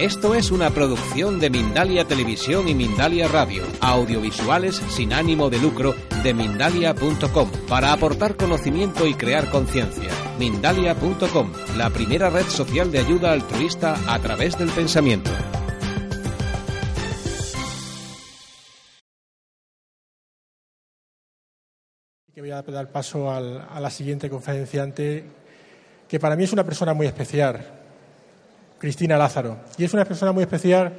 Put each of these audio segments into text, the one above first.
Esto es una producción de Mindalia Televisión y Mindalia Radio, audiovisuales sin ánimo de lucro de mindalia.com, para aportar conocimiento y crear conciencia. Mindalia.com, la primera red social de ayuda altruista a través del pensamiento. Voy a dar paso a la siguiente conferenciante, que para mí es una persona muy especial Cristina Lázaro. Y es una persona muy especial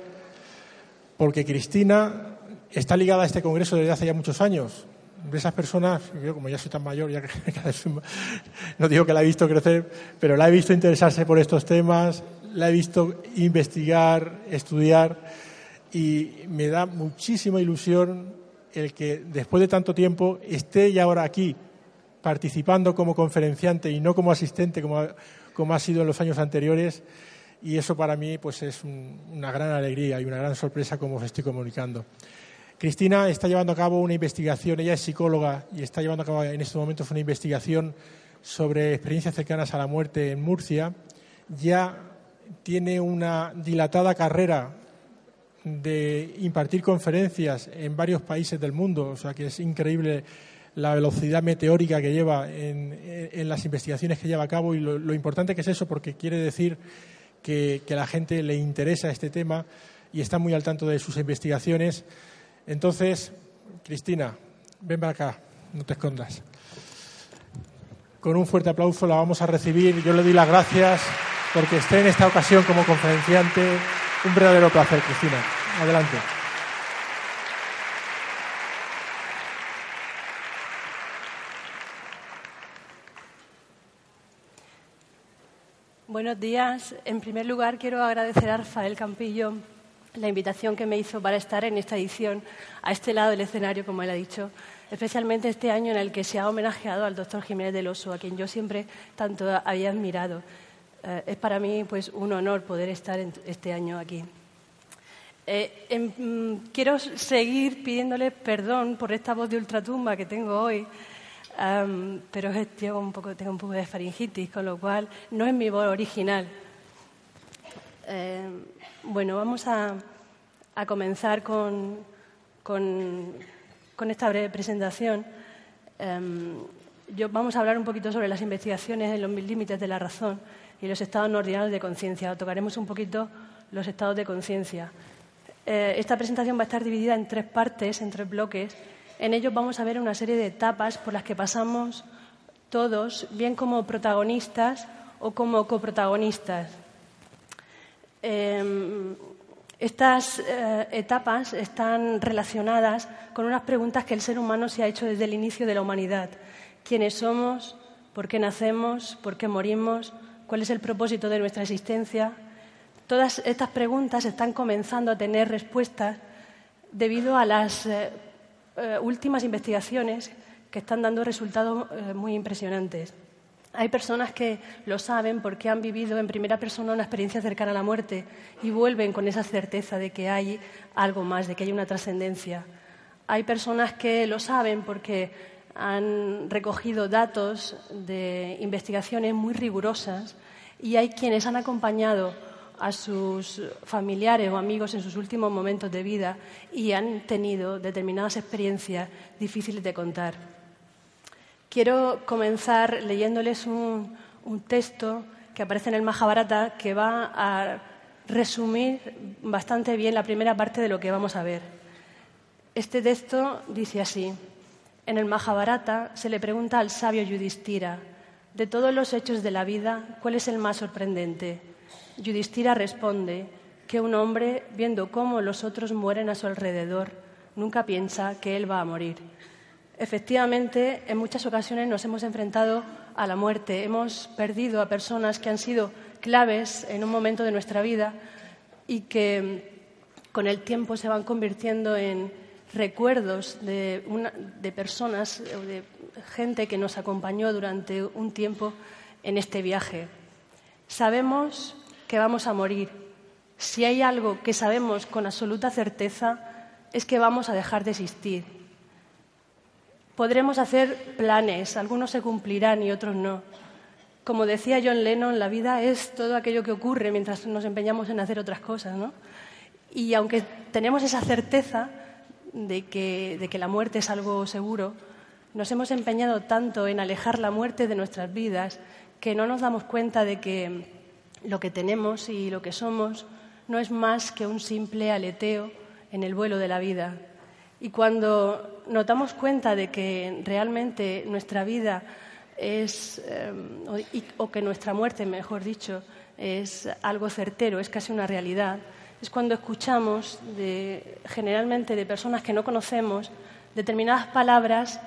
porque Cristina está ligada a este congreso desde hace ya muchos años. De esas personas, yo como ya soy tan mayor, ya no digo que la he visto crecer, pero la he visto interesarse por estos temas, la he visto investigar, estudiar y me da muchísima ilusión el que después de tanto tiempo esté ya ahora aquí participando como conferenciante y no como asistente como, como ha sido en los años anteriores y eso para mí pues es una gran alegría y una gran sorpresa como os estoy comunicando. Cristina está llevando a cabo una investigación, ella es psicóloga y está llevando a cabo en estos momentos una investigación sobre experiencias cercanas a la muerte en Murcia. Ya tiene una dilatada carrera de impartir conferencias en varios países del mundo, o sea que es increíble la velocidad meteórica que lleva en, las investigaciones que lleva a cabo y lo importante que es eso, porque quiere decir que, a la gente le interesa este tema y está muy al tanto de sus investigaciones. Entonces, Cristina, ven para acá, no te escondas. Con un fuerte aplauso la vamos a recibir. Yo le doy las gracias porque esté en esta ocasión como conferenciante. Un verdadero placer, Cristina. Adelante. Buenos días. En primer lugar, quiero agradecer a Rafael Campillo la invitación que me hizo para estar en esta edición, a este lado del escenario, como él ha dicho, especialmente este año en el que se ha homenajeado al doctor Jiménez del Oso, a quien yo siempre tanto había admirado. Eh, es para mí pues, un honor poder estar este año aquí. Eh, em, mm, quiero seguir pidiéndole perdón por esta voz de ultratumba que tengo hoy, pero tengo un, poco, tengo un poco de faringitis, con lo cual no es mi voz original. Em, bueno, vamos a, comenzar con, con, esta breve presentación. Em, vamos a hablar un poquito sobre las investigaciones en los límites de la razón y los estados no ordinarios de conciencia. Tocaremos un poquito los estados de conciencia. Eh, esta presentación va a estar dividida en tres partes, en tres bloques. En ellos vamos a ver una serie de etapas por las que pasamos todos, bien como protagonistas o como coprotagonistas. Em, estas eh, etapas están relacionadas con unas preguntas que el ser humano se ha hecho desde el inicio de la humanidad. ¿Quiénes somos? ¿Por qué nacemos? ¿Por qué morimos? ¿Cuál es el propósito de nuestra existencia? Todas estas preguntas están comenzando a tener respuestas debido a las eh, eh, últimas investigaciones que están dando resultados eh, muy impresionantes. Hay personas que lo saben porque han vivido en primera persona una experiencia cercana a la muerte y vuelven con esa certeza de que hay algo más, de que hay una trascendencia. Hay personas que lo saben porque han recogido datos de investigaciones muy rigurosas y hay quienes han acompañado a sus familiares o amigos en sus últimos momentos de vida y han tenido determinadas experiencias difíciles de contar. Quiero comenzar leyéndoles un, texto que aparece en el Mahabharata que va a resumir bastante bien la primera parte de lo que vamos a ver. Este texto dice así: En el Mahabharata se le pregunta al sabio Yudhishthira, de todos los hechos de la vida, ¿cuál es el más sorprendente? Yudhishthira responde que un hombre, viendo cómo los otros mueren a su alrededor, nunca piensa que él va a morir. Efectivamente, en muchas ocasiones nos hemos enfrentado a la muerte, hemos perdido a personas que han sido claves en un momento de nuestra vida y que con el tiempo se van convirtiendo en recuerdos de personas o de gente que nos acompañó durante un tiempo en este viaje. Sabemos que vamos a morir. Si hay algo que sabemos con absoluta certeza es que vamos a dejar de existir. Podremos hacer planes, algunos se cumplirán y otros no, Como decía John Lennon, la vida es todo aquello que ocurre mientras nos empeñamos en hacer otras cosas, ¿no? Y aunque tenemos esa certeza de que, de que la muerte es algo seguro, nos hemos empeñado tanto en alejar la muerte de nuestras vidas que no nos damos cuenta de que lo que tenemos y lo que somos no es más que un simple aleteo en el vuelo de la vida. Y cuando nos damos cuenta de que realmente nuestra vida es, eh, o, que nuestra muerte, mejor dicho, es algo certero, es casi una realidad, es cuando escuchamos generalmente de personas que no conocemos determinadas palabras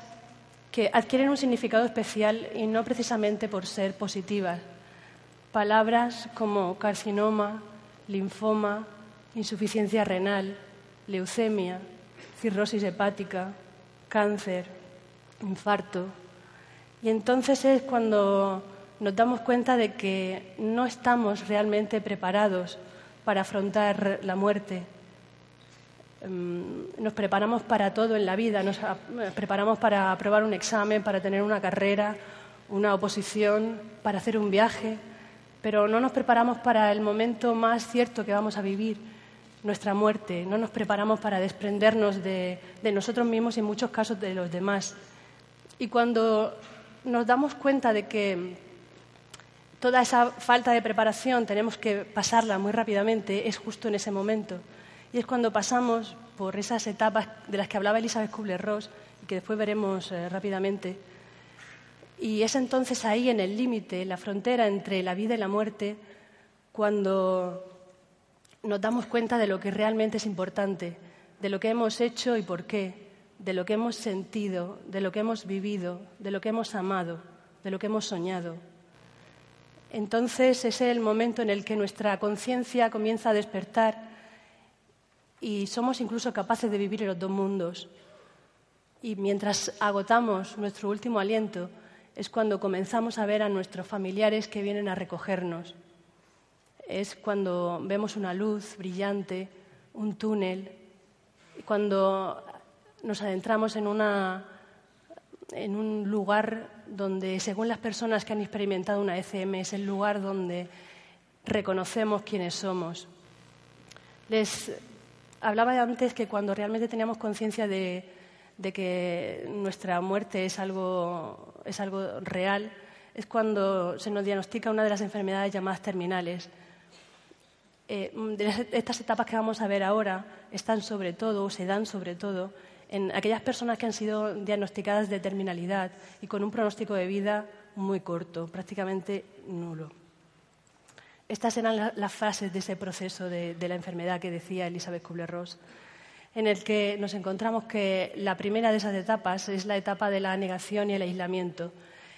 que adquieren un significado especial y no precisamente por ser positivas. Palabras como carcinoma, linfoma, insuficiencia renal, leucemia, cirrosis hepática, cáncer, infarto. Y entonces es cuando nos damos cuenta de que no estamos realmente preparados para afrontar la muerte. Em, nos preparamos para todo en la vida, nos preparamos para aprobar un examen, para tener una carrera, una oposición, para hacer un viaje, pero no nos preparamos para el momento más cierto que vamos a vivir, nuestra muerte, no nos preparamos para desprendernos de, nosotros mismos y en muchos casos de los demás. Y cuando nos damos cuenta de que toda esa falta de preparación tenemos que pasarla muy rápidamente, es justo en ese momento. Y es cuando pasamos por esas etapas de las que hablaba Elizabeth Kubler-Ross y que después veremos eh, rápidamente. Y es entonces ahí, en el límite, la frontera entre la vida y la muerte, cuando nos damos cuenta de lo que realmente es importante, de lo que hemos hecho y por qué, de lo que hemos sentido, de lo que hemos vivido, de lo que hemos amado, de lo que hemos soñado. Entonces es el momento en el que nuestra conciencia comienza a despertar y somos incluso capaces de vivir en los dos mundos. Y mientras agotamos nuestro último aliento es cuando comenzamos a ver a nuestros familiares que vienen a recogernos es cuando vemos una luz brillante, un túnel, cuando nos adentramos en, en un lugar donde, según las personas que han experimentado una ECM, es el lugar donde reconocemos quiénes somos. Les hablaba antes que cuando realmente teníamos conciencia de, de, que nuestra muerte es algo, es algo real, es cuando se nos diagnostica una de las enfermedades llamadas terminales eh, estas etapas que vamos a ver ahora están sobre todo, o se dan sobre todo, en aquellas personas que han sido diagnosticadas de terminalidad y con un pronóstico de vida muy corto, prácticamente nulo. Estas eran las fases de ese proceso de, de la enfermedad que decía Elizabeth Kubler-Ross, en el que nos encontramos que la primera de esas etapas es la etapa de la negación y el aislamiento,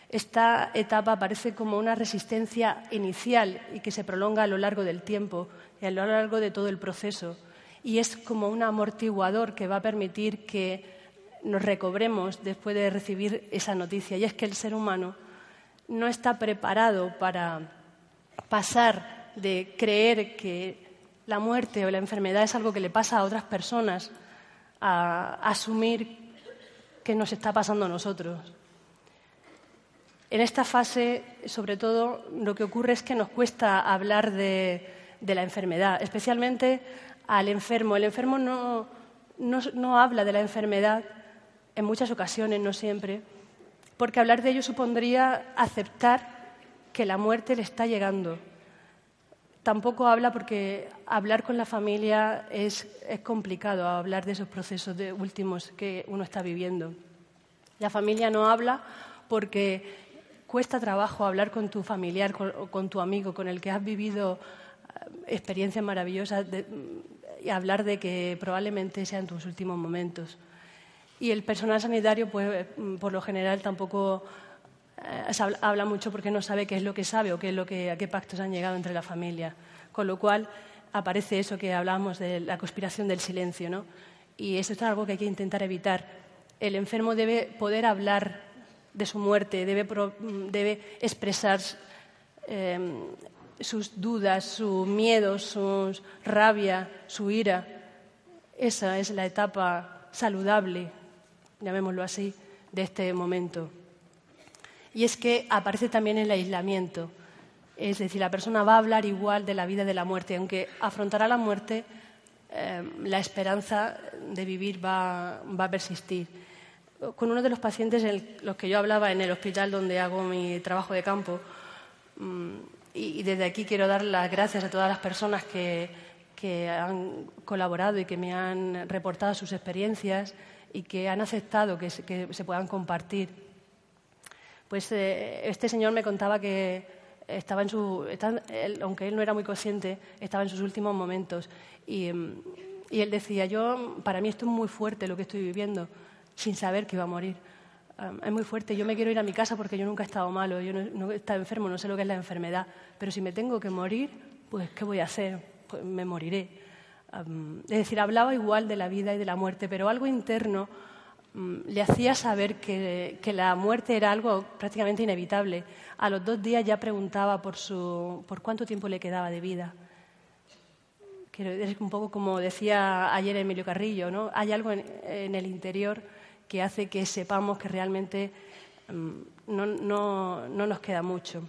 esta etapa parece como una resistencia inicial y que se prolonga a lo largo del tiempo y a lo largo de todo el proceso. Y es como un amortiguador que va a permitir que nos recobremos después de recibir esa noticia. Y es que el ser humano no está preparado para pasar de creer que la muerte o la enfermedad es algo que le pasa a otras personas a asumir que nos está pasando a nosotros. En esta fase, sobre todo, lo que ocurre es que nos cuesta hablar de, la enfermedad, especialmente al enfermo. El enfermo no, habla de la enfermedad en muchas ocasiones, no siempre, porque hablar de ello supondría aceptar que la muerte le está llegando. Tampoco habla porque hablar con la familia es, es complicado, hablar de esos procesos de últimos que uno está viviendo. La familia no habla porque cuesta trabajo hablar con tu familiar o con tu amigo con el que has vivido eh, experiencias maravillosas y hablar de que probablemente sean tus últimos momentos. Y el personal sanitario, pues, mm, por lo general, tampoco habla mucho porque no sabe qué es lo que sabe o qué es lo que, a qué pactos han llegado entre la familia. Con lo cual aparece eso que hablábamos de la conspiración del silencio, ¿no? Y eso es algo que hay que intentar evitar. El enfermo debe poder hablar de su muerte, debe, expresar em, sus dudas, su miedo, su rabia, su ira. Esa es la etapa saludable, llamémoslo así, de este momento. Y es que aparece también el aislamiento. Es decir, la persona va a hablar igual de la vida y de la muerte, aunque afrontará la muerte, eh, la esperanza de vivir va, a persistir. Con uno de los pacientes, en los que yo hablaba en el hospital donde hago mi trabajo de campo, mm, y, desde aquí quiero dar las gracias a todas las personas que, han colaborado y que me han reportado sus experiencias y que han aceptado que se, puedan compartir. Pues eh, este señor me contaba que estaba en su, aunque él no era muy consciente, estaba en sus últimos momentos. Y, él decía, yo, para mí esto es muy fuerte lo que estoy viviendo, sin saber que iba a morir. es muy fuerte, yo me quiero ir a mi casa porque yo nunca he estado malo, yo no, he estado enfermo, no sé lo que es la enfermedad, pero si me tengo que morir, pues ¿qué voy a hacer? Pues me moriré. es decir, hablaba igual de la vida y de la muerte, pero algo interno Mm, le hacía saber que, la muerte era algo prácticamente inevitable. A los dos días ya preguntaba por, su, por cuánto tiempo le quedaba de vida. Es un poco como decía ayer Emilio Carrillo, ¿no? Hay algo en, el interior que hace que sepamos que realmente mm, no, no nos queda mucho.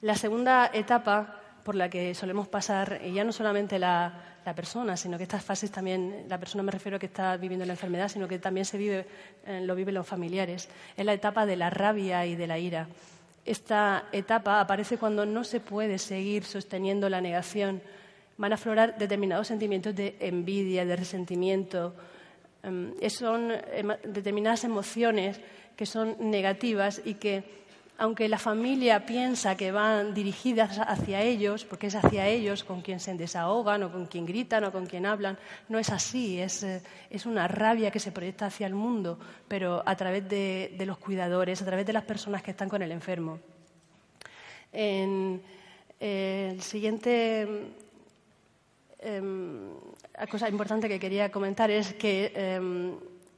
La segunda etapa por la que solemos pasar, y ya no solamente la, la persona, sino que estas fases también, la persona me refiero a que está viviendo la enfermedad, sino que también se vive, eh, lo viven los familiares. Es la etapa de la rabia y de la ira. Esta etapa aparece cuando no se puede seguir sosteniendo la negación. Van a aflorar determinados sentimientos de envidia, de resentimiento. Em, son determinadas emociones que son negativas y que aunque la familia piensa que van dirigidas hacia ellos, porque es hacia ellos con quien se desahogan o con quien gritan o con quien hablan, no es así, es, eh, una rabia que se proyecta hacia el mundo, pero a través de, los cuidadores, a través de las personas que están con el enfermo. En, el siguiente em, cosa importante que quería comentar es que em,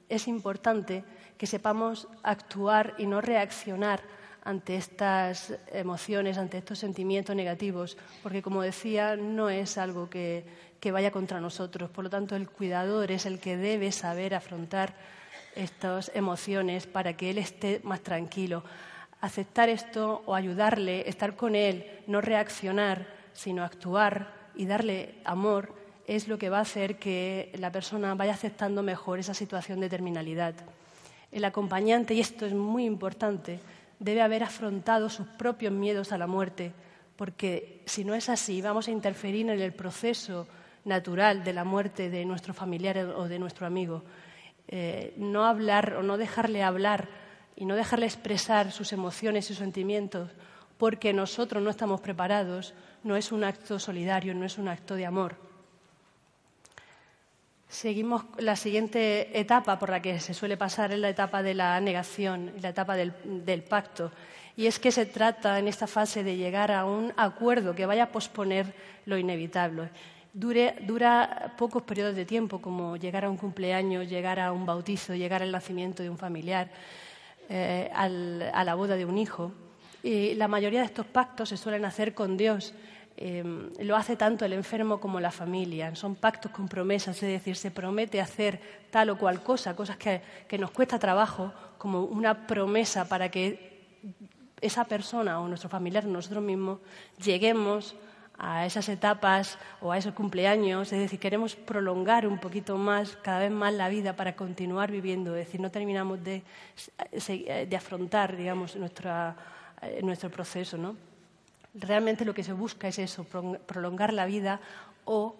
es importante que sepamos actuar y no reaccionar ante estas emociones, ante estos sentimientos negativos, porque como decía, no es algo que, vaya contra nosotros. Por lo tanto, el cuidador es el que debe saber afrontar estas emociones para que él esté más tranquilo. Aceptar esto o ayudarle, estar con él, no reaccionar, sino actuar y darle amor, es lo que va a hacer que la persona vaya aceptando mejor esa situación de terminalidad. El acompañante, y esto es muy importante, debe haber afrontado sus propios miedos a la muerte, porque si no es así, vamos a interferir en el proceso natural de la muerte de nuestro familiar o de nuestro amigo. Eh, no hablar o no dejarle hablar y no dejarle expresar sus emociones y sus sentimientos porque nosotros no estamos preparados, no es un acto solidario, no es un acto de amor. Seguimos la siguiente etapa por la que se suele pasar es la etapa de la negación, la etapa del, pacto. Y es que se trata en esta fase de llegar a un acuerdo que vaya a posponer lo inevitable. dura pocos periodos de tiempo, como llegar a un cumpleaños, llegar a un bautizo, llegar al nacimiento de un familiar, eh, a la boda de un hijo. Y la mayoría de estos pactos se suelen hacer con Dios Em, lo hace tanto el enfermo como la familia. Son pactos con promesas, es decir, se promete hacer tal o cual cosa, cosas que, nos cuesta trabajo, como una promesa para que esa persona o nuestro familiar, nosotros mismos, lleguemos a esas etapas o a esos cumpleaños, es decir, queremos prolongar un poquito más, cada vez más la vida para continuar viviendo, es decir, no terminamos de, de afrontar, digamos, eh, nuestro proceso, ¿no? Realmente lo que se busca es eso, prolongar la vida o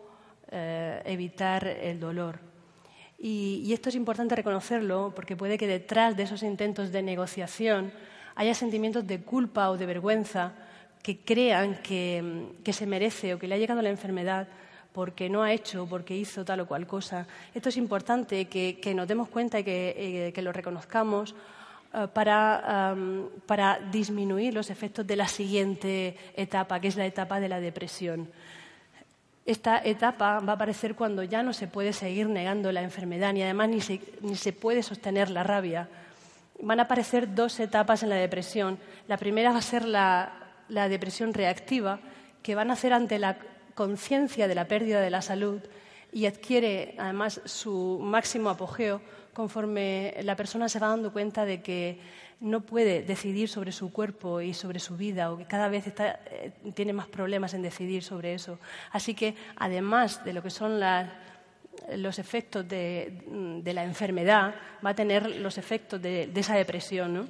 eh, evitar el dolor. Y, esto es importante reconocerlo porque puede que detrás de esos intentos de negociación haya sentimientos de culpa o de vergüenza que crean que, se merece o que le ha llegado la enfermedad porque no ha hecho, porque hizo tal o cual cosa. Esto es importante que, nos demos cuenta y que eh, lo reconozcamos eh, para, disminuir los efectos de la siguiente etapa, que es la etapa de la depresión. Esta etapa va a aparecer cuando ya no se puede seguir negando la enfermedad, ni además ni se, puede sostener la rabia. Van a aparecer dos etapas en la depresión. La primera va a ser la, la depresión reactiva, que van a hacer ante la conciencia de la pérdida de la salud y adquiere además su máximo apogeo conforme la persona se va dando cuenta de que no puede decidir sobre su cuerpo y sobre su vida o que cada vez eh, tiene más problemas en decidir sobre eso. Así que, además de lo que son los efectos de, la enfermedad, va a tener los efectos de, esa depresión,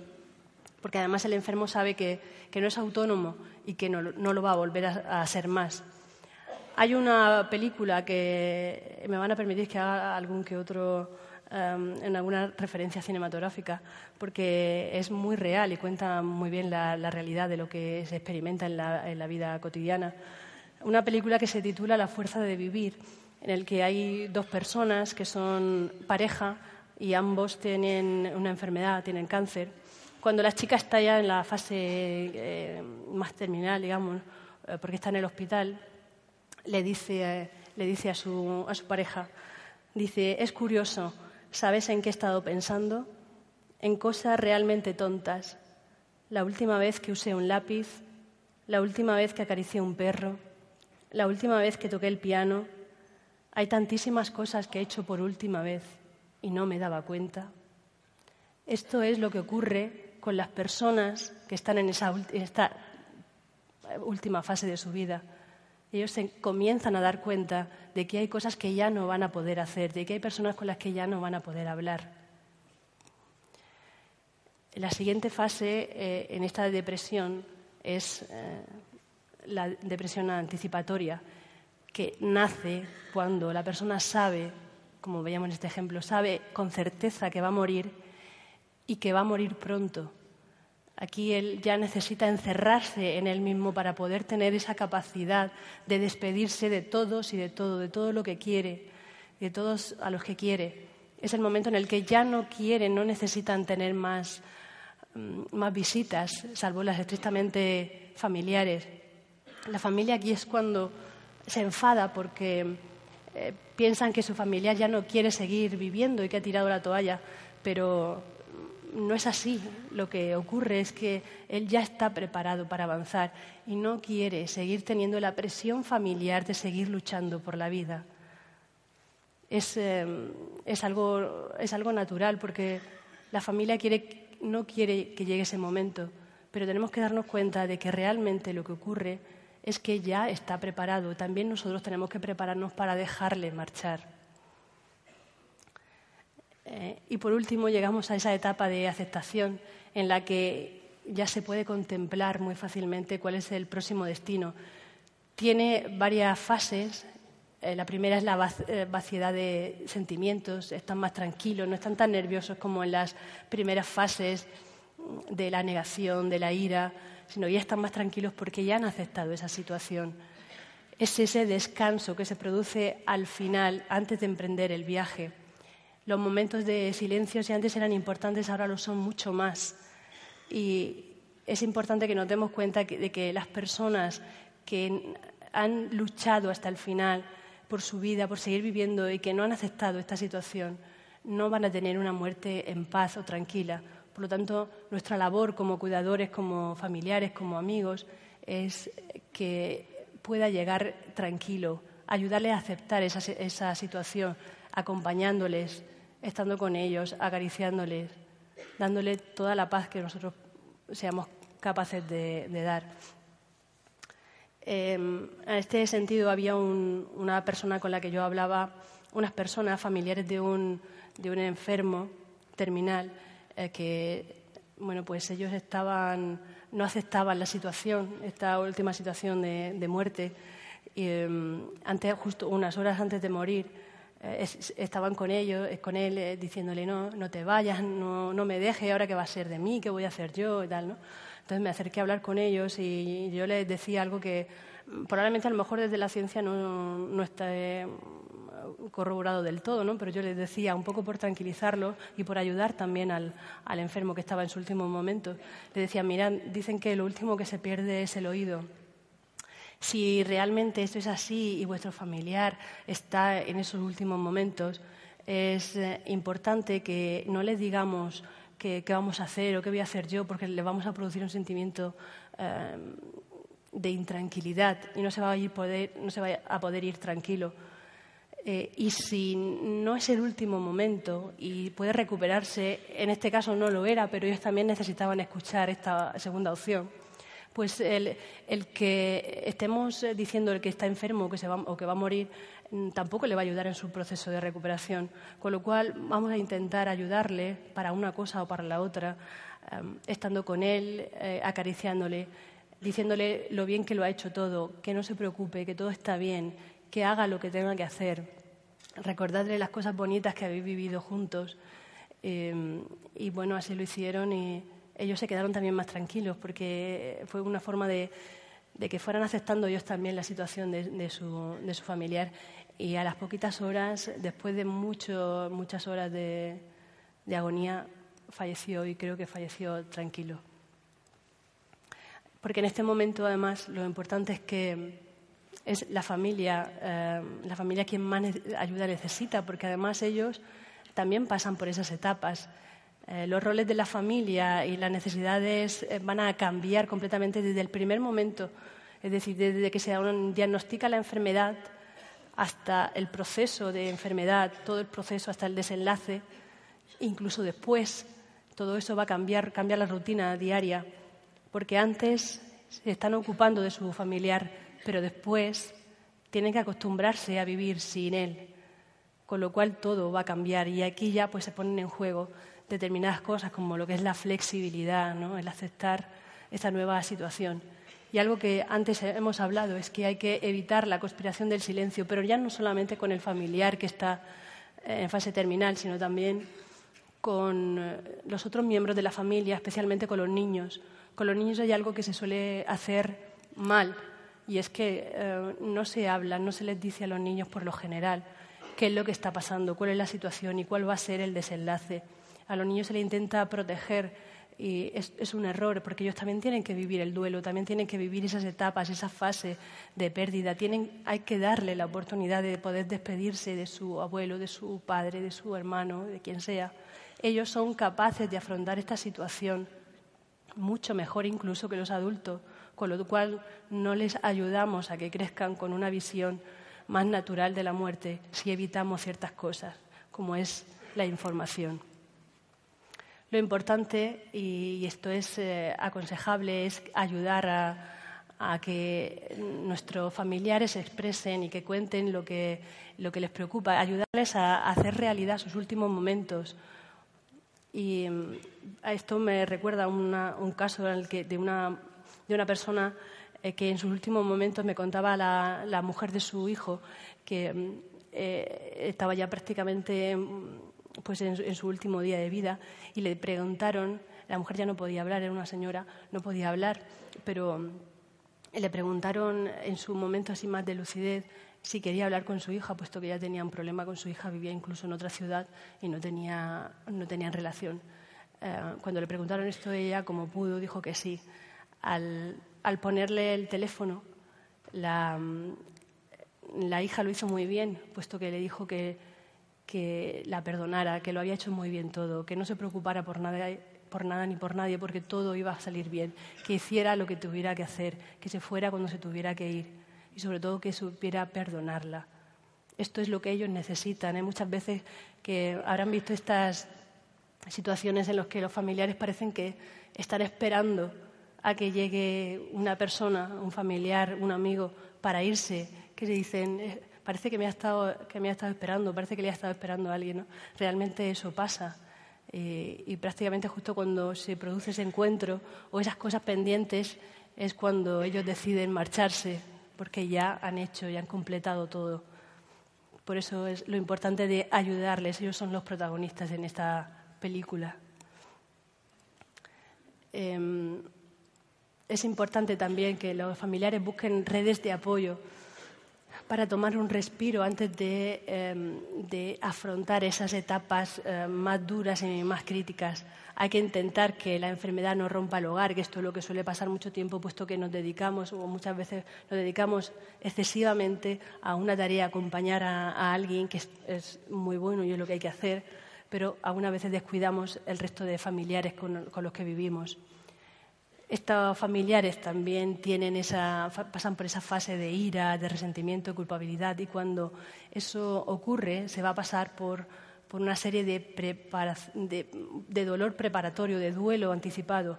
porque además el enfermo sabe que, no es autónomo y que no, lo va a volver a, a ser más. Hay una película que me van a permitir que haga algún que otro Em, en alguna referencia cinematográfica, porque es muy real y cuenta muy bien la, realidad de lo que se experimenta en la, vida cotidiana. Una película que se titula La fuerza de vivir, en el que hay dos personas que son pareja y ambos tienen una enfermedad, tienen cáncer. Cuando la chica está ya en la fase eh, más terminal, digamos, eh, porque está en el hospital, le dice, le dice a, su, a su pareja, dice, es curioso, ¿Sabes en qué he estado pensando? En cosas realmente tontas. La última vez que usé un lápiz, la última vez que acaricié un perro, la última vez que toqué el piano. Hay tantísimas cosas que he hecho por última vez y no me daba cuenta. Esto es lo que ocurre con las personas que están en, esa, esta última fase de su vida ellos comienzan a dar cuenta de que hay cosas que ya no van a poder hacer, de que hay personas con las que ya no van a poder hablar. La siguiente fase eh, en esta depresión es eh, la depresión anticipatoria, que nace cuando la persona sabe, como veíamos en este ejemplo, sabe con certeza que va a morir y que va a morir pronto Aquí él ya necesita encerrarse en él mismo para poder tener esa capacidad de despedirse de todos y de todo, de todo lo que quiere, de todos a los que quiere. Es el momento en el que ya no quieren, no necesitan tener más, mm, visitas, salvo las estrictamente familiares. La familia aquí es cuando se enfada porque eh, piensan que su familia ya no quiere seguir viviendo y que ha tirado la toalla, pero no es así. Lo que ocurre es que él ya está preparado para avanzar y no quiere seguir teniendo la presión familiar de seguir luchando por la vida. Es, eh, algo, natural porque la familia no quiere que llegue ese momento, pero tenemos que darnos cuenta de que realmente lo que ocurre es que ya está preparado. También nosotros tenemos que prepararnos para dejarle marchar. Eh, y por último llegamos a esa etapa de aceptación en la que ya se puede contemplar muy fácilmente cuál es el próximo destino. Tiene varias fases. Eh, la primera es la eh, vaciedad de sentimientos, están más tranquilos, no están tan nerviosos como en las primeras fases de la negación, de la ira, sino ya están más tranquilos porque ya han aceptado esa situación. Es ese descanso que se produce al final, antes de emprender el viaje los momentos de silencio, si antes eran importantes, ahora lo son mucho más. Y es importante que nos demos cuenta de que las personas que han luchado hasta el final por su vida, por seguir viviendo y que no han aceptado esta situación, no van a tener una muerte en paz o tranquila. Por lo tanto, nuestra labor como cuidadores, como familiares, como amigos, es que pueda llegar tranquilo, ayudarles a aceptar esa, esa situación, acompañándoles, estando con ellos, acariciándoles, dándole toda la paz que nosotros seamos capaces de, dar. Em, en este sentido, había una persona con la que yo hablaba, unas personas familiares de un, de un enfermo terminal, eh, que, bueno, pues ellos estaban, no aceptaban la situación, esta última situación de, muerte. Y, em, antes, justo unas horas antes de morir, eh, estaban con ellos, eh, con él, eh, diciéndole, no, no te vayas, no, no me dejes, ahora qué va a ser de mí, qué voy a hacer yo y tal, ¿no? Entonces me acerqué a hablar con ellos y yo les decía algo que mm, probablemente a lo mejor desde la ciencia no, no está corroborado del todo, ¿no? pero yo les decía, un poco por tranquilizarlo y por ayudar también al, al enfermo que estaba en su último momento, le decía, mirad, dicen que lo último que se pierde es el oído si realmente esto es así y vuestro familiar está en esos últimos momentos, es eh, importante que no le digamos qué vamos a hacer o qué voy a hacer yo, porque le vamos a producir un sentimiento eh, de intranquilidad y no se, va a poder, no se va a poder ir tranquilo. Eh, y si no es el último momento y puede recuperarse, en este caso no lo era, pero ellos también necesitaban escuchar esta segunda opción, pues el, que estemos diciendo el que está enfermo que se va, o que va a morir mm, tampoco le va a ayudar en su proceso de recuperación. Con lo cual vamos a intentar ayudarle para una cosa o para la otra, estando con él, eh, acariciándole, diciéndole lo bien que lo ha hecho todo, que no se preocupe, que todo está bien, que haga lo que tenga que hacer, recordarle las cosas bonitas que habéis vivido juntos. Em, y bueno, así lo hicieron y ellos se quedaron también más tranquilos porque fue una forma de, que fueran aceptando ellos también la situación de, su, familiar. Y a las poquitas horas, después de mucho, muchas horas de agonía, falleció y creo que falleció tranquilo. Porque en este momento, además, lo importante es que es la familia, eh, la familia quien más ayuda necesita, porque además ellos también pasan por esas etapas. Eh, los roles de la familia y las necesidades eh, van a cambiar completamente desde el primer momento, es decir, desde que se diagnostica la enfermedad hasta el proceso de enfermedad, todo el proceso hasta el desenlace, incluso después, todo eso va a cambiar, cambiar la rutina diaria, porque antes se están ocupando de su familiar pero después tienen que acostumbrarse a vivir sin él, con lo cual todo va a cambiar. Y aquí ya pues se ponen en juego determinadas cosas como lo que es la flexibilidad, ¿no? el aceptar esta nueva situación. Y algo que antes hemos hablado es que hay que evitar la conspiración del silencio, pero ya no solamente con el familiar que está eh, en fase terminal, sino también con eh, los otros miembros de la familia, especialmente con los niños. Con los niños hay algo que se suele hacer mal, y es que eh, no se habla, no se les dice a los niños por lo general qué es lo que está pasando, cuál es la situación y cuál va a ser el desenlace. A los niños se les intenta proteger y es, un error porque ellos también tienen que vivir el duelo, también tienen que vivir esas etapas, esa fase de pérdida. hay que darle la oportunidad de poder despedirse de su abuelo, de su padre, de su hermano, de quien sea. Ellos son capaces de afrontar esta situación mucho mejor incluso que los adultos con lo cual no les ayudamos a que crezcan con una visión más natural de la muerte si evitamos ciertas cosas, como es la información. Lo importante, y esto es eh, aconsejable, es ayudar a, que nuestros familiares expresen y que cuenten lo que, les preocupa, ayudarles a, hacer realidad sus últimos momentos. Y mm, a esto me recuerda un caso en el que, de una de una persona eh, que en sus últimos momentos me contaba la, la mujer de su hijo que mm, eh, estaba ya prácticamente mm, pues en, su último día de vida y le preguntaron, la mujer ya no podía hablar, era una señora, no podía hablar, pero mm, le preguntaron en su momento así más de lucidez si quería hablar con su hija, puesto que ya tenía un problema con su hija, vivía incluso en otra ciudad y no, tenía, no tenían relación. Eh, cuando le preguntaron esto, ella, como pudo, dijo que sí al, ponerle el teléfono, la, hija lo hizo muy bien, puesto que le dijo que, la perdonara, que lo había hecho muy bien todo, que no se preocupara por nada, por nada ni por nadie, porque todo iba a salir bien, que hiciera lo que tuviera que hacer, que se fuera cuando se tuviera que ir y sobre todo que supiera perdonarla. Esto es lo que ellos necesitan. Hay ¿eh? muchas veces que habrán visto estas situaciones en las que los familiares parecen que están esperando a que llegue una persona, un familiar, un amigo, para irse, que se dicen, eh, parece que me ha estado, que me ha estado esperando, parece que le ha estado esperando a alguien. Realmente eso pasa. Eh, y prácticamente justo cuando se produce ese encuentro o esas cosas pendientes es cuando ellos deciden marcharse, porque ya han hecho, y han completado todo. Por eso es lo importante de ayudarles. Ellos son los protagonistas en esta película. Em, es importante también que los familiares busquen redes de apoyo para tomar un respiro antes de, em, afrontar esas etapas em, más duras y más críticas. Hay que intentar que la enfermedad no rompa el hogar, que esto es lo que suele pasar mucho tiempo, puesto que nos dedicamos, o muchas veces nos dedicamos excesivamente a una tarea, acompañar a, alguien, que es, muy bueno y es lo que hay que hacer, pero algunas veces descuidamos el resto de familiares con los que vivimos. Estos familiares también tienen esa, pasan por esa fase de ira, de resentimiento, de culpabilidad y cuando eso ocurre se va a pasar por, por una serie de, dolor preparatorio, de duelo anticipado.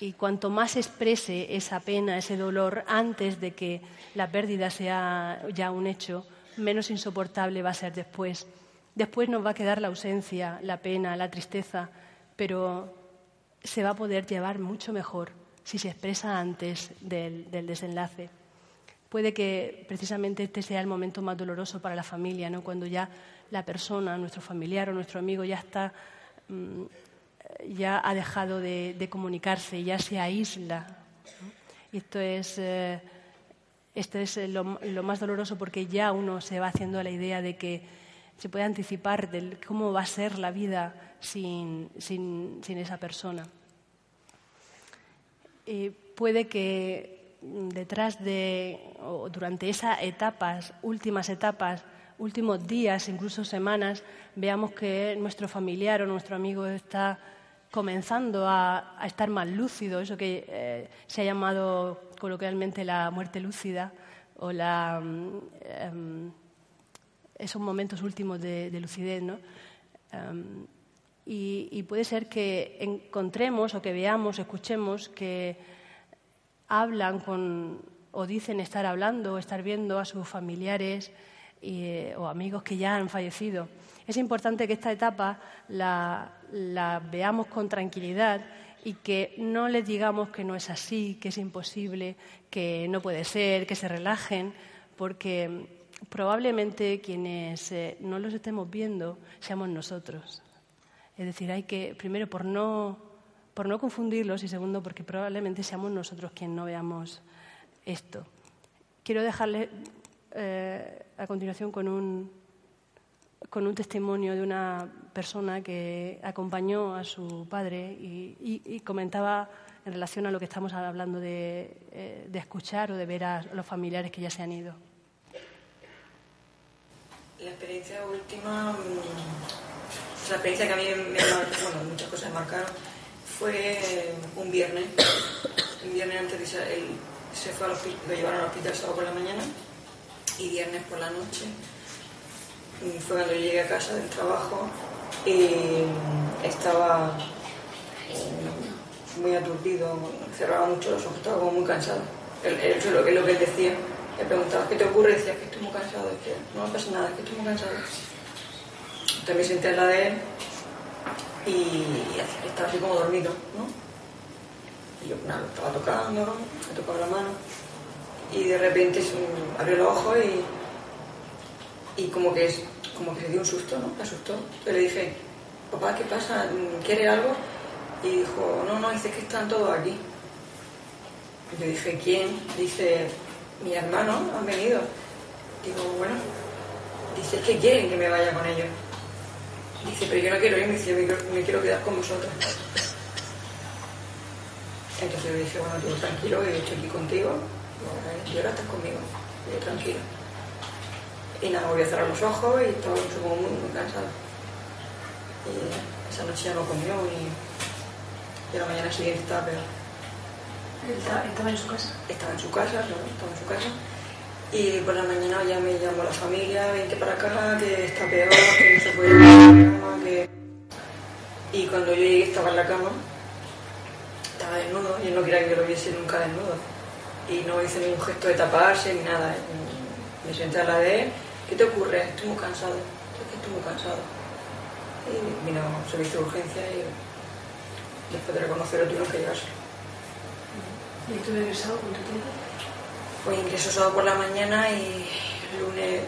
Y cuanto más exprese esa pena, ese dolor antes de que la pérdida sea ya un hecho, menos insoportable va a ser después. Después nos va a quedar la ausencia, la pena, la tristeza, pero se va a poder llevar mucho mejor si se expresa antes del, desenlace. Puede que precisamente este sea el momento más doloroso para la familia, ¿no? cuando ya la persona, nuestro familiar o nuestro amigo ya está, mm, ya ha dejado de, comunicarse, ya se aísla. Y esto es, eh, esto es lo, lo, más doloroso porque ya uno se va haciendo la idea de que se puede anticipar de cómo va a ser la vida sin, sin, esa persona. puede que detrás de, o durante esas etapas, últimas etapas, últimos días, incluso semanas, veamos que nuestro familiar o nuestro amigo está comenzando a, estar más lúcido, eso que eh, se ha llamado coloquialmente la muerte lúcida o la, mm, em, esos momentos últimos de, lucidez. ¿no? Y, puede ser que encontremos o que veamos, escuchemos que hablan con, o dicen estar hablando o estar viendo a sus familiares eh, o amigos que ya han fallecido. Es importante que esta etapa la veamos con tranquilidad y que no les digamos que no es así, que es imposible, que no puede ser, que se relajen, porque probablemente quienes eh, no los estemos viendo seamos nosotros. Es decir, hay que, primero, por no, por no confundirlos y segundo, porque probablemente seamos nosotros quienes no veamos esto. Quiero dejarle eh, a continuación con un, con un testimonio de una persona que acompañó a su padre y, comentaba en relación a lo que estamos hablando de, eh, de escuchar o de ver a los familiares que ya se han ido. La experiencia última, mm, la experiencia que a mí me bueno, muchas cosas me marcaron, fue un viernes. Un viernes antes de él se fue al hospital, lo llevaron al hospital sábado por la mañana y viernes por la noche. fue cuando yo llegué a casa del trabajo y estaba muy aturdido, cerraba mucho los ojos, estaba como muy cansado. Es lo que él decía le preguntaba, ¿qué te ocurre? Y decía, que estoy muy cansado. Decía, no pasa nada, que estoy muy cansado. Entonces me senté al lado de él y estaba así como dormido, ¿no? Y yo, nada, lo estaba tocando, me tocaba la mano. Y de repente abrió los ojos y, y como, que, como que se dio un susto, ¿no? Me asustó. Entonces le dije, papá, ¿qué pasa? ¿Quieres algo? Y dijo, no, no, dice que están todos aquí. Y yo dije, ¿quién? Dice, mi hermano han venido. Digo, bueno, dice, que quieren que me vaya con ellos. Dice, pero yo no quiero ir, me dice, me, quiero quedar con vosotros. Entonces yo dije, bueno, tranquilo, he estoy aquí contigo, y ahora estás conmigo, yo tranquilo. Y nada, voy a cerrar los ojos y estaba como muy, muy cansado. Y esa noche ya no comió y, y la mañana siguiente estaba peor. ¿Estaba en su casa? Estaba en su casa, estaba en su casa. Y por la mañana ya me llamó la familia, vente para acá, que está peor, que no se puede ir a la cama, que... Y cuando yo llegué estaba en la cama, estaba desnudo, y no quería que lo viese nunca desnudo. Y no hice ningún gesto de taparse ni nada. Me senté a la de él, ¿qué te ocurre? Estoy muy cansado, es que estoy muy cansado. Y vino servicio de urgencia y después de reconocerlo tuvieron que llevarse. ¿Y tú ingresado cuánto tiempo? Pues ingresó sábado por la mañana y lunes,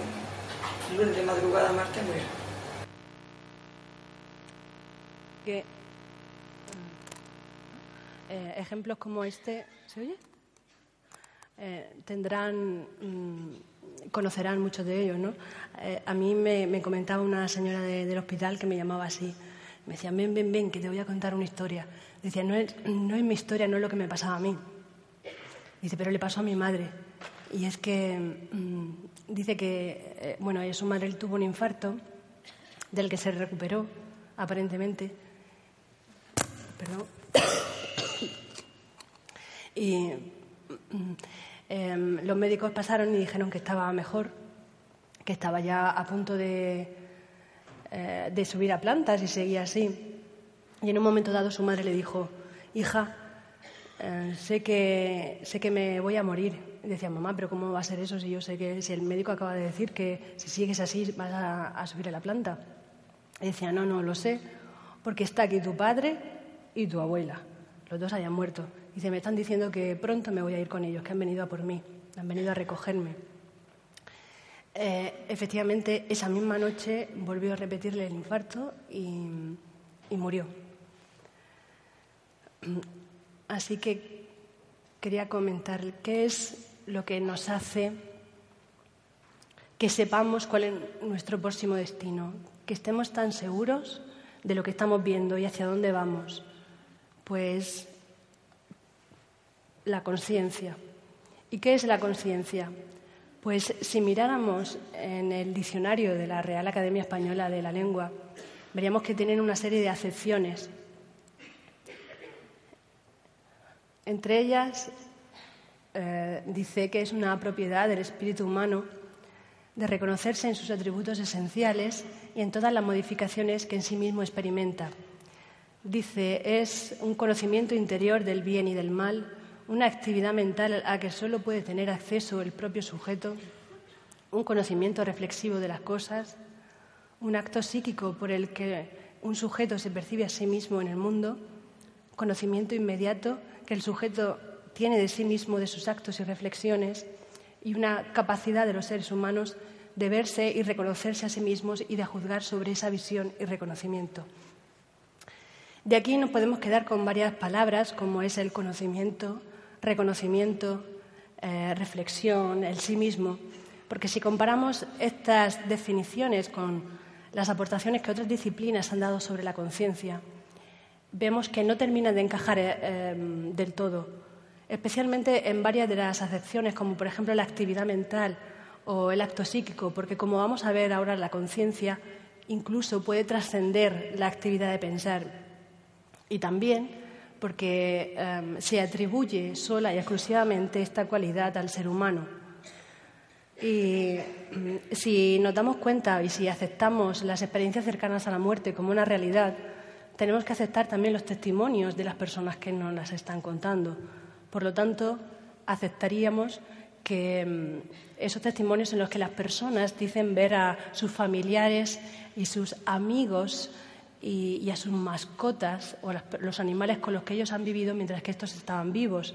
lunes de madrugada, martes murió. Que, eh, ejemplos como este, ¿se oye? Eh, tendrán, mm, conocerán muchos de ellos, ¿no? Eh, a mí me, comentaba una señora del hospital que me llamaba así. Me decía, ven, ven, ven, que te voy a contar una historia. Decía, no es, no es mi historia, no es lo que me pasaba a mí. Dice, pero le pasó a mi madre. Y es que mm, dice que, eh, bueno, su madre tuvo un infarto del que se recuperó, aparentemente. Perdón. Y em, los médicos pasaron y dijeron que estaba mejor, que estaba ya a punto de, eh, de subir a plantas y seguía así. Y en un momento dado su madre le dijo, hija, eh, sé, que, sé que me voy a morir. Y decía, mamá, pero ¿cómo va a ser eso si yo sé que si el médico acaba de decir que si sigues así vas a, subir a la planta? Y decía, no, no, lo sé, porque está aquí tu padre y tu abuela. Los dos hayan muerto. Dice, me están diciendo que pronto me voy a ir con ellos, que han venido a por mí, han venido a recogerme. Eh, efectivamente, esa misma noche volvió a repetirle el infarto y, y murió. Así que quería comentar qué es lo que nos hace que sepamos cuál es nuestro próximo destino, que estemos tan seguros de lo que estamos viendo y hacia dónde vamos. Pues la conciencia. ¿Y qué es la conciencia? Pues si miráramos en el diccionario de la Real Academia Española de la Lengua, veríamos que tienen una serie de acepciones Entre ellas, eh, dice que es una propiedad del espíritu humano de reconocerse en sus atributos esenciales y en todas las modificaciones que en sí mismo experimenta. Dice, es un conocimiento interior del bien y del mal, una actividad mental a que solo puede tener acceso el propio sujeto, un conocimiento reflexivo de las cosas, un acto psíquico por el que un sujeto se percibe a sí mismo en el mundo, conocimiento inmediato que el sujeto tiene de sí mismo, de sus actos y reflexiones, y una capacidad de los seres humanos de verse y reconocerse a sí mismos y de juzgar sobre esa visión y reconocimiento. De aquí nos podemos quedar con varias palabras como es el conocimiento, reconocimiento, eh, reflexión, el sí mismo, porque si comparamos estas definiciones con las aportaciones que otras disciplinas han dado sobre la conciencia, vemos que no terminan de encajar eh, em, del todo, especialmente en varias de las acepciones, como por ejemplo la actividad mental o el acto psíquico, porque como vamos a ver ahora, la conciencia incluso puede trascender la actividad de pensar. Y también porque em, se atribuye sola y exclusivamente esta cualidad al ser humano. Y mm, si nos damos cuenta y si aceptamos las experiencias cercanas a la muerte como una realidad, tenemos que aceptar también los testimonios de las personas que nos las están contando. Por lo tanto, aceptaríamos que mm, esos testimonios en los que las personas dicen ver a sus familiares y sus amigos y, a sus mascotas o los animales con los que ellos han vivido mientras que estos estaban vivos.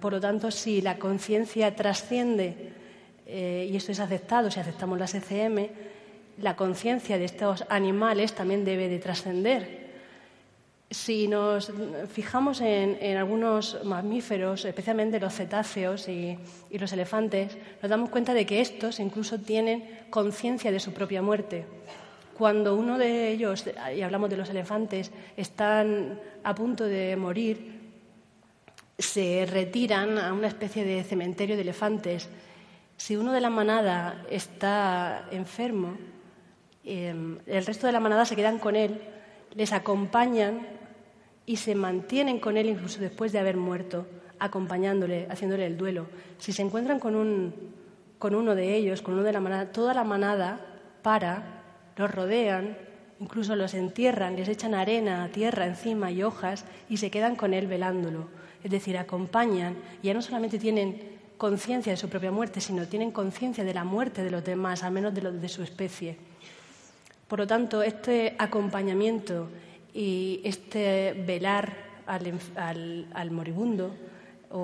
por lo tanto, si la conciencia trasciende, eh, y esto es aceptado, si aceptamos las ECM, la conciencia de estos animales también debe de trascender. Si nos fijamos en, algunos mamíferos, especialmente los cetáceos y, los elefantes, nos damos cuenta de que estos incluso tienen conciencia de su propia muerte. Cuando uno de ellos, y hablamos de los elefantes, están a punto de morir, se retiran a una especie de cementerio de elefantes. Si uno de la manada está enfermo, Em, el resto de la manada se quedan con él, les acompañan y se mantienen con él incluso después de haber muerto, acompañándole, haciéndole el duelo. Si se encuentran con, un, con uno de ellos, con uno de la manada, toda la manada para, los rodean, incluso los entierran, les echan arena, tierra encima y hojas y se quedan con él velándolo. Es decir, acompañan y ya no solamente tienen conciencia de su propia muerte, sino tienen conciencia de la muerte de los demás, al menos de los de su especie. Por lo tanto, este acompañamiento y este velar al, moribundo eh,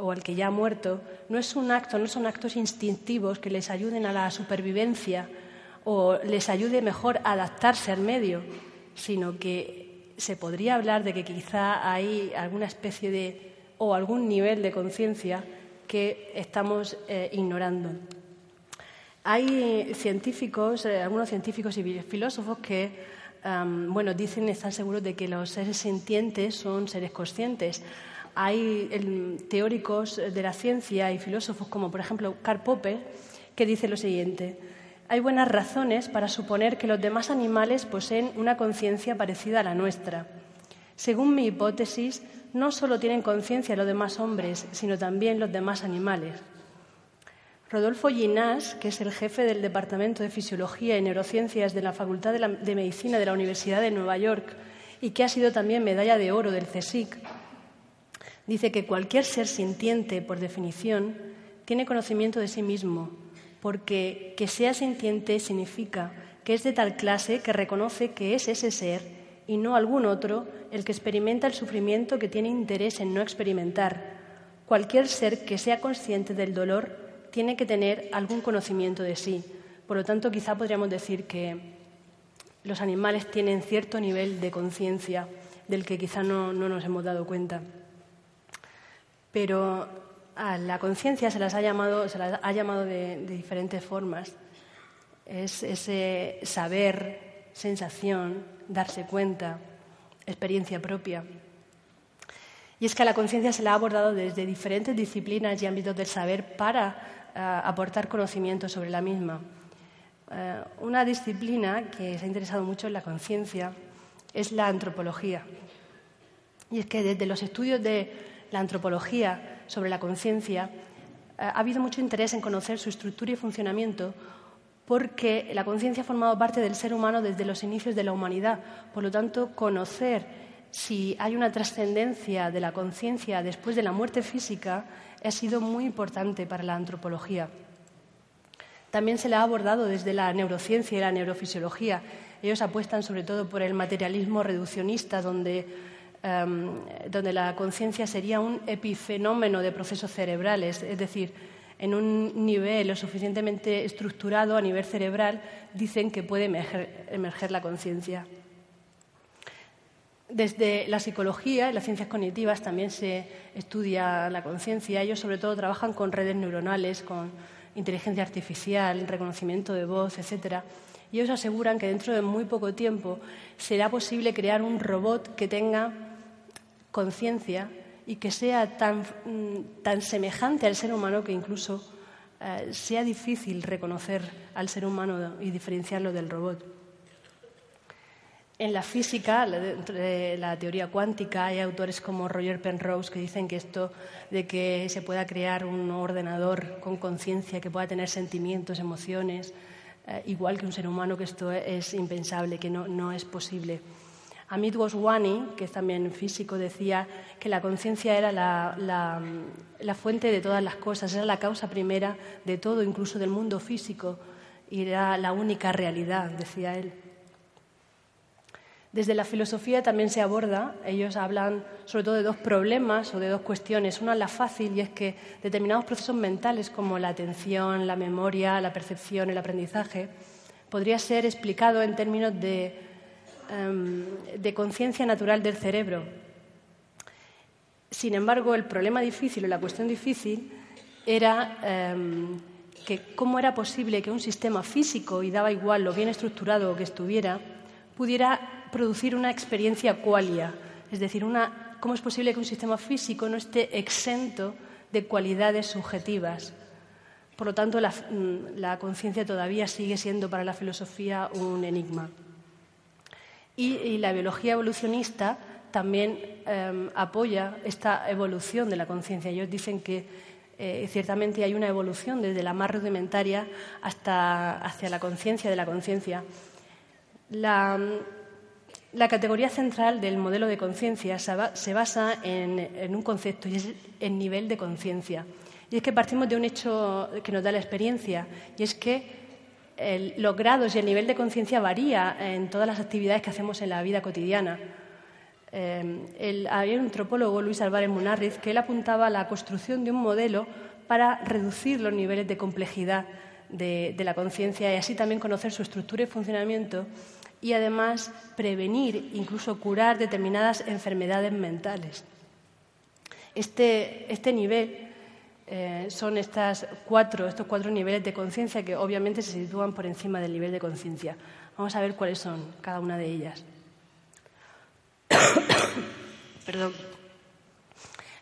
o, al que ya ha muerto no es un acto, no son actos instintivos que les ayuden a la supervivencia o les ayude mejor a adaptarse al medio, sino que se podría hablar de que quizá hay alguna especie de o algún nivel de conciencia que estamos eh, ignorando. Hay científicos, eh, algunos científicos y filósofos que bueno, dicen, están seguros de que los seres sintientes son seres conscientes. Hay teóricos de la ciencia y filósofos como, por ejemplo, Karl Popper, que dice lo siguiente. Hay buenas razones para suponer que los demás animales poseen una conciencia parecida a la nuestra. Según mi hipótesis, no solo tienen conciencia los demás hombres, sino también los demás animales. Rodolfo Ginás, que es el jefe del Departamento de Fisiología y Neurociencias de la Facultad de, Medicina de la Universidad de Nueva York y que ha sido también medalla de oro del CSIC, dice que cualquier ser sintiente, por definición, tiene conocimiento de sí mismo, porque que sea sintiente significa que es de tal clase que reconoce que es ese ser y no algún otro el que experimenta el sufrimiento que tiene interés en no experimentar. Cualquier ser que sea consciente del dolor tiene que tener algún conocimiento de sí. Por lo tanto, quizá podríamos decir que los animales tienen cierto nivel de conciencia del que quizá no, nos hemos dado cuenta. Pero a la conciencia se las ha llamado, se las ha llamado de, de diferentes formas. Es ese saber, sensación, darse cuenta, experiencia propia. Y es que a la conciencia se la ha abordado desde diferentes disciplinas y ámbitos del saber para aportar conocimiento sobre la misma. Eh, una disciplina que se ha interesado mucho en la conciencia es la antropología. Y es que desde los estudios de la antropología sobre la conciencia eh, ha habido mucho interés en conocer su estructura y funcionamiento porque la conciencia ha formado parte del ser humano desde los inicios de la humanidad. Por lo tanto, conocer si hay una trascendencia de la conciencia después de la muerte física ha sido muy importante para la antropología. También se la ha abordado desde la neurociencia y la neurofisiología. Ellos apuestan sobre todo por el materialismo reduccionista, donde, em, donde la conciencia sería un epifenómeno de procesos cerebrales, es decir, en un nivel lo suficientemente estructurado a nivel cerebral, dicen que puede emerger la conciencia. Desde la psicología y las ciencias cognitivas también se estudia la conciencia. Ellos sobre todo trabajan con redes neuronales, con inteligencia artificial, reconocimiento de voz, etc. Y ellos aseguran que dentro de muy poco tiempo será posible crear un robot que tenga conciencia y que sea tan, mm, tan, semejante al ser humano que incluso eh, sea difícil reconocer al ser humano y diferenciarlo del robot. En la física, dentro de la teoría cuántica, hay autores como Roger Penrose que dicen que esto de que se pueda crear un ordenador con conciencia, que pueda tener sentimientos, emociones, eh, igual que un ser humano, que esto es impensable, que no, es posible. Amit Goswami, que es también físico, decía que la conciencia era la, la, fuente de todas las cosas, era la causa primera de todo, incluso del mundo físico, y era la única realidad, decía él. Desde la filosofía también se aborda, ellos hablan sobre todo de dos problemas o de dos cuestiones. Una la fácil y es que determinados procesos mentales como la atención, la memoria, la percepción, el aprendizaje, podría ser explicado en términos de, em, conciencia natural del cerebro. Sin embargo, el problema difícil o la cuestión difícil era em, que cómo era posible que un sistema físico, y daba igual lo bien estructurado que estuviera, pudiera producir una experiencia qualia, es decir, una, cómo es posible que un sistema físico no esté exento de cualidades subjetivas. Por lo tanto, la, mm, conciencia todavía sigue siendo para la filosofía un enigma. Y, la biología evolucionista también em, apoya esta evolución de la conciencia. Ellos dicen que eh, ciertamente hay una evolución desde la más rudimentaria hasta hacia la conciencia de la conciencia. La, la categoría central del modelo de conciencia se basa en, un concepto y es el nivel de conciencia. Y es que partimos de un hecho que nos da la experiencia y es que los grados y el nivel de conciencia varía en todas las actividades que hacemos en la vida cotidiana. Eh, había un antropólogo, Luis Álvarez Munarriz, que él apuntaba a la construcción de un modelo para reducir los niveles de complejidad de la conciencia y así también conocer su estructura y funcionamiento y además prevenir, incluso curar determinadas enfermedades mentales. Este, este nivel eh, son estas cuatro, estos cuatro niveles de conciencia que obviamente se sitúan por encima del nivel de conciencia. Vamos a ver cuáles son cada una de ellas. Perdón.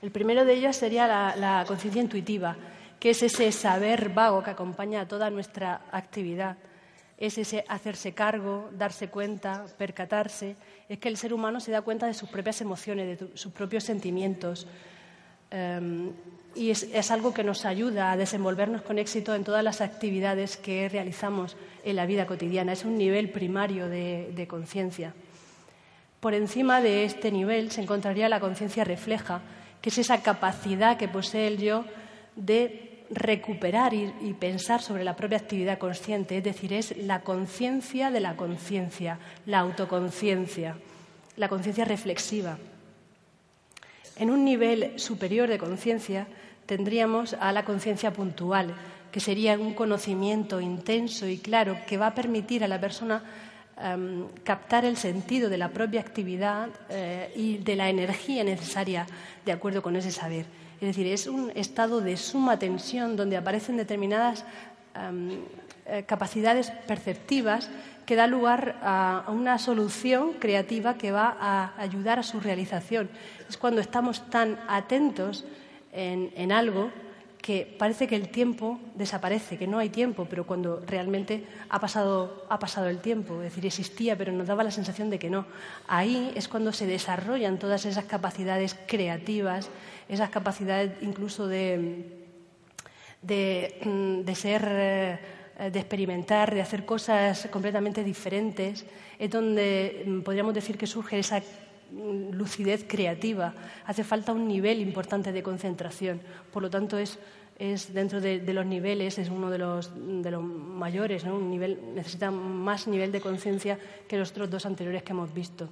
El primero de ellas sería la, la conciencia intuitiva, que es ese saber vago que acompaña a toda nuestra actividad es ese hacerse cargo, darse cuenta, percatarse, es que el ser humano se da cuenta de sus propias emociones, de sus propios sentimientos. Em, y es, algo que nos ayuda a desenvolvernos con éxito en todas las actividades que realizamos en la vida cotidiana. Es un nivel primario de conciencia. Por encima de este nivel se encontraría la conciencia refleja, que es esa capacidad que posee el yo de recuperar y, pensar sobre la propia actividad consciente, es decir, es la conciencia de la conciencia, la autoconciencia, la conciencia reflexiva. En un nivel superior de conciencia tendríamos a la conciencia puntual, que sería un conocimiento intenso y claro que va a permitir a la persona Em, captar el sentido de la propia actividad eh, y de la energía necesaria de acuerdo con ese saber. Es decir, es un estado de suma tensión donde aparecen determinadas em, eh, capacidades perceptivas que da lugar a, una solución creativa que va a ayudar a su realización. Es cuando estamos tan atentos en algo que parece que el tiempo desaparece, que no hay tiempo, pero cuando realmente ha pasado, ha pasado el tiempo, es decir, existía, pero nos daba la sensación de que no. Ahí es cuando se desarrollan todas esas capacidades creativas, esas capacidades incluso de, de, mm, ser, eh, de experimentar, de hacer cosas completamente diferentes, es donde mm, podríamos decir que surge esa lucidez creativa. Hace falta un nivel importante de concentración. Por lo tanto, es, dentro de, los niveles, es uno de los, de los mayores. Un nivel, necesita más nivel de conciencia que los otros dos anteriores que hemos visto.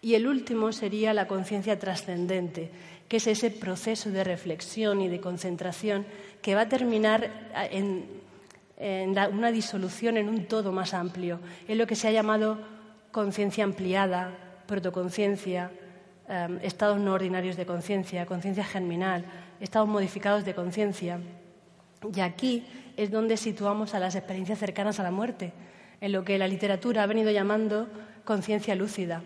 Y el último sería la conciencia trascendente, que es ese proceso de reflexión y de concentración que va a terminar en, en una disolución en un todo más amplio. Es lo que se ha llamado conciencia ampliada, protoconciencia, em, estados no ordinarios de conciencia, conciencia germinal, estados modificados de conciencia. Y aquí es donde situamos a las experiencias cercanas a la muerte, en lo que la literatura ha venido llamando conciencia lúcida.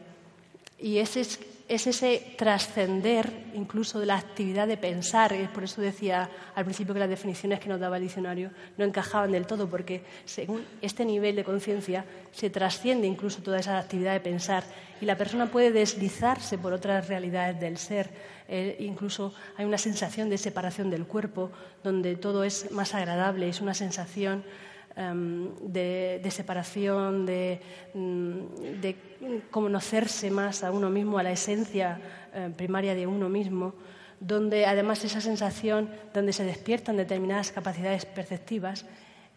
Y ese es es ese trascender incluso de la actividad de pensar. Y por eso decía al principio que las definiciones que nos daba el diccionario no encajaban del todo, porque según este nivel de conciencia se trasciende incluso toda esa actividad de pensar y la persona puede deslizarse por otras realidades del ser. Eh, incluso hay una sensación de separación del cuerpo, donde todo es más agradable, es una sensación Em, de, separación, mm, de, conocerse más a uno mismo, a la esencia eh, primaria de uno mismo, donde además esa sensación, donde se despiertan determinadas capacidades perceptivas,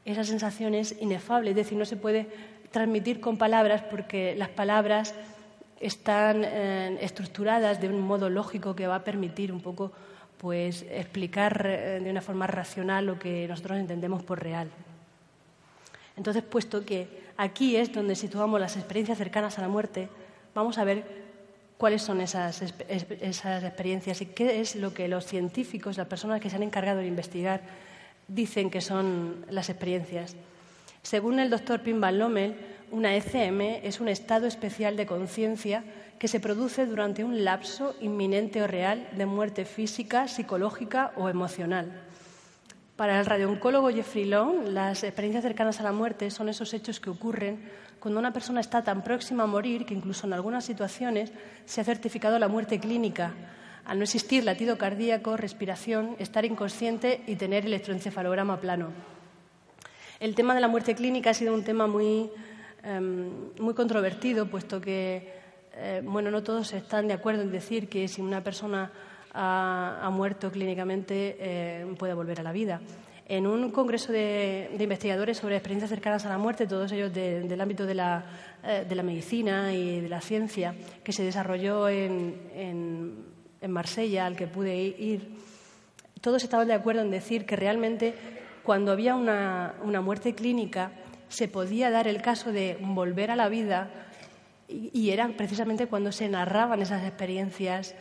esa sensación es inefable, es decir, no se puede transmitir con palabras porque las palabras están eh, estructuradas de un modo lógico que va a permitir un poco pues explicar eh, de una forma racional lo que nosotros entendemos por real. Entonces, puesto que aquí es donde situamos las experiencias cercanas a la muerte, vamos a ver cuáles son esas, experiencias y qué es lo que los científicos, las personas que se han encargado de investigar, dicen que son las experiencias. Según el doctor Pim Van Lommel, una ECM es un estado especial de conciencia que se produce durante un lapso inminente o real de muerte física, psicológica o emocional. Para el radiooncólogo Jeffrey Long, las experiencias cercanas a la muerte son esos hechos que ocurren cuando una persona está tan próxima a morir que incluso en algunas situaciones se ha certificado la muerte clínica, al no existir latido cardíaco, respiración, estar inconsciente y tener electroencefalograma plano. El tema de la muerte clínica ha sido un tema muy, em, muy controvertido, puesto que eh, bueno, no todos están de acuerdo en decir que si una persona ha, muerto clínicamente eh, puede volver a la vida. En un congreso de, investigadores sobre experiencias cercanas a la muerte, todos ellos del ámbito de la, eh, de la, medicina y de la ciencia, que se desarrolló en, en, Marsella, al que pude ir, todos estaban de acuerdo en decir que realmente cuando había una, una muerte clínica se podía dar el caso de volver a la vida y, y era precisamente cuando se narraban esas experiencias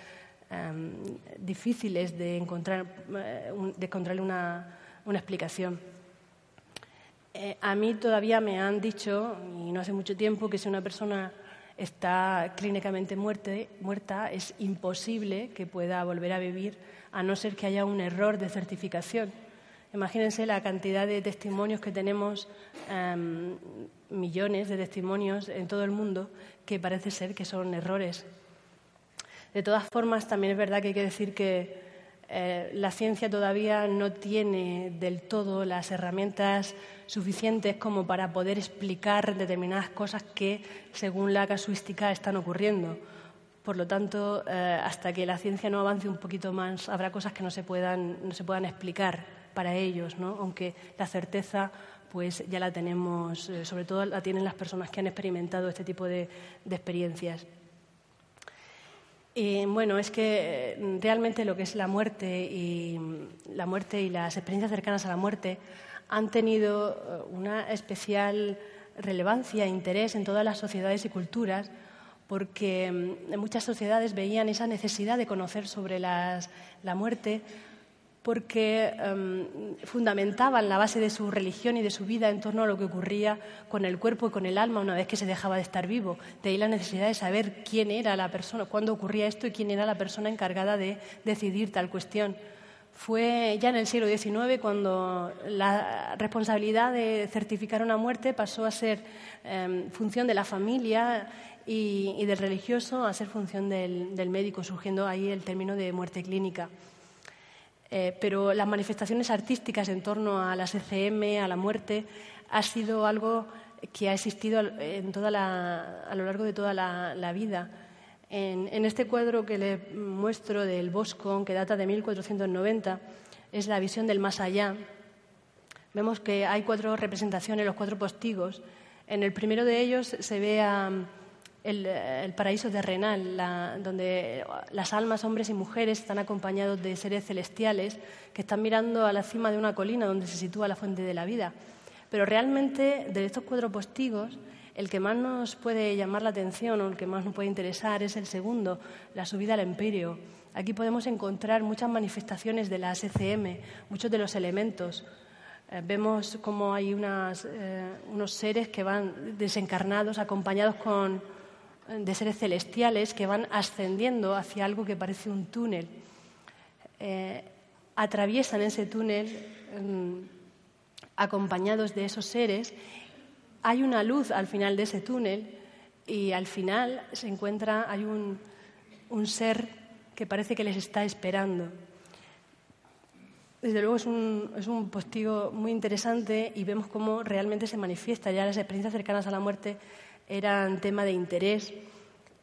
Em, difíciles de encontrar, eh, de encontrarle una, una explicación. Eh, a mí todavía me han dicho, y no hace mucho tiempo, que si una persona está clínicamente muerte, muerta, es imposible que pueda volver a vivir a no ser que haya un error de certificación. Imagínense la cantidad de testimonios que tenemos, em, millones de testimonios en todo el mundo, que parece ser que son errores. De todas formas, también es verdad que hay que decir que eh, la ciencia todavía no tiene del todo las herramientas suficientes como para poder explicar determinadas cosas que, según la casuística, están ocurriendo. Por lo tanto, eh, hasta que la ciencia no avance un poquito más, habrá cosas que no se puedan, no se puedan explicar para ellos, ¿no? aunque la certeza pues ya la tenemos, eh, sobre todo la tienen las personas que han experimentado este tipo de experiencias. Y bueno, es que eh, realmente lo que es la muerte y la muerte y las experiencias cercanas a la muerte han tenido eh, una especial relevancia e interés en todas las sociedades y culturas porque mm, en muchas sociedades veían esa necesidad de conocer sobre la muerte porque em, fundamentaban la base de su religión y de su vida en torno a lo que ocurría con el cuerpo y con el alma una vez que se dejaba de estar vivo. De ahí la necesidad de saber quién era la persona, cuándo ocurría esto y quién era la persona encargada de decidir tal cuestión. Fue ya en el siglo XIX cuando la responsabilidad de certificar una muerte pasó a ser em, función de la familia y, del religioso a ser función del médico, surgiendo ahí el término de muerte clínica. Eh, pero las manifestaciones artísticas en torno a las ECM, a la muerte, ha sido algo que ha existido en toda a lo largo de toda la, vida. En, este cuadro que le muestro del Bosco, que data de 1490, es la visión del más allá. Vemos que hay cuatro representaciones, los cuatro postigos. En el primero de ellos se ve a el, paraíso terrenal, donde las almas, hombres y mujeres, están acompañados de seres celestiales que están mirando a la cima de una colina donde se sitúa la fuente de la vida. Pero realmente, de estos cuatro postigos, el que más nos puede llamar la atención o el que más nos puede interesar es el segundo, la subida al empirio. Aquí podemos encontrar muchas manifestaciones de la SCM, muchos de los elementos. Eh, vemos cómo hay eh, unos seres que van desencarnados, acompañados con, de seres celestiales que van ascendiendo hacia algo que parece un túnel. Eh, atraviesan ese túnel mm, acompañados de esos seres. Hay una luz al final de ese túnel y al final se encuentra, hay un, un ser que parece que les está esperando. Desde luego es un, es un postigo muy interesante y vemos cómo realmente se manifiesta ya las experiencias cercanas a la muerte eran tema de interés.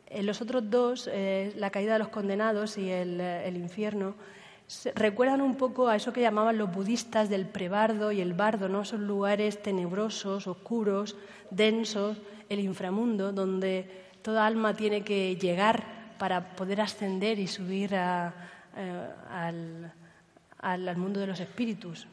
En los otros dos, eh, la caída de los condenados y el, eh, infierno, recuerdan un poco a eso que llamaban los budistas del prebardo y el bardo, ¿no? Son lugares tenebrosos, oscuros, densos, el inframundo, donde toda alma tiene que llegar para poder ascender y subir eh, al, al mundo de los espíritus.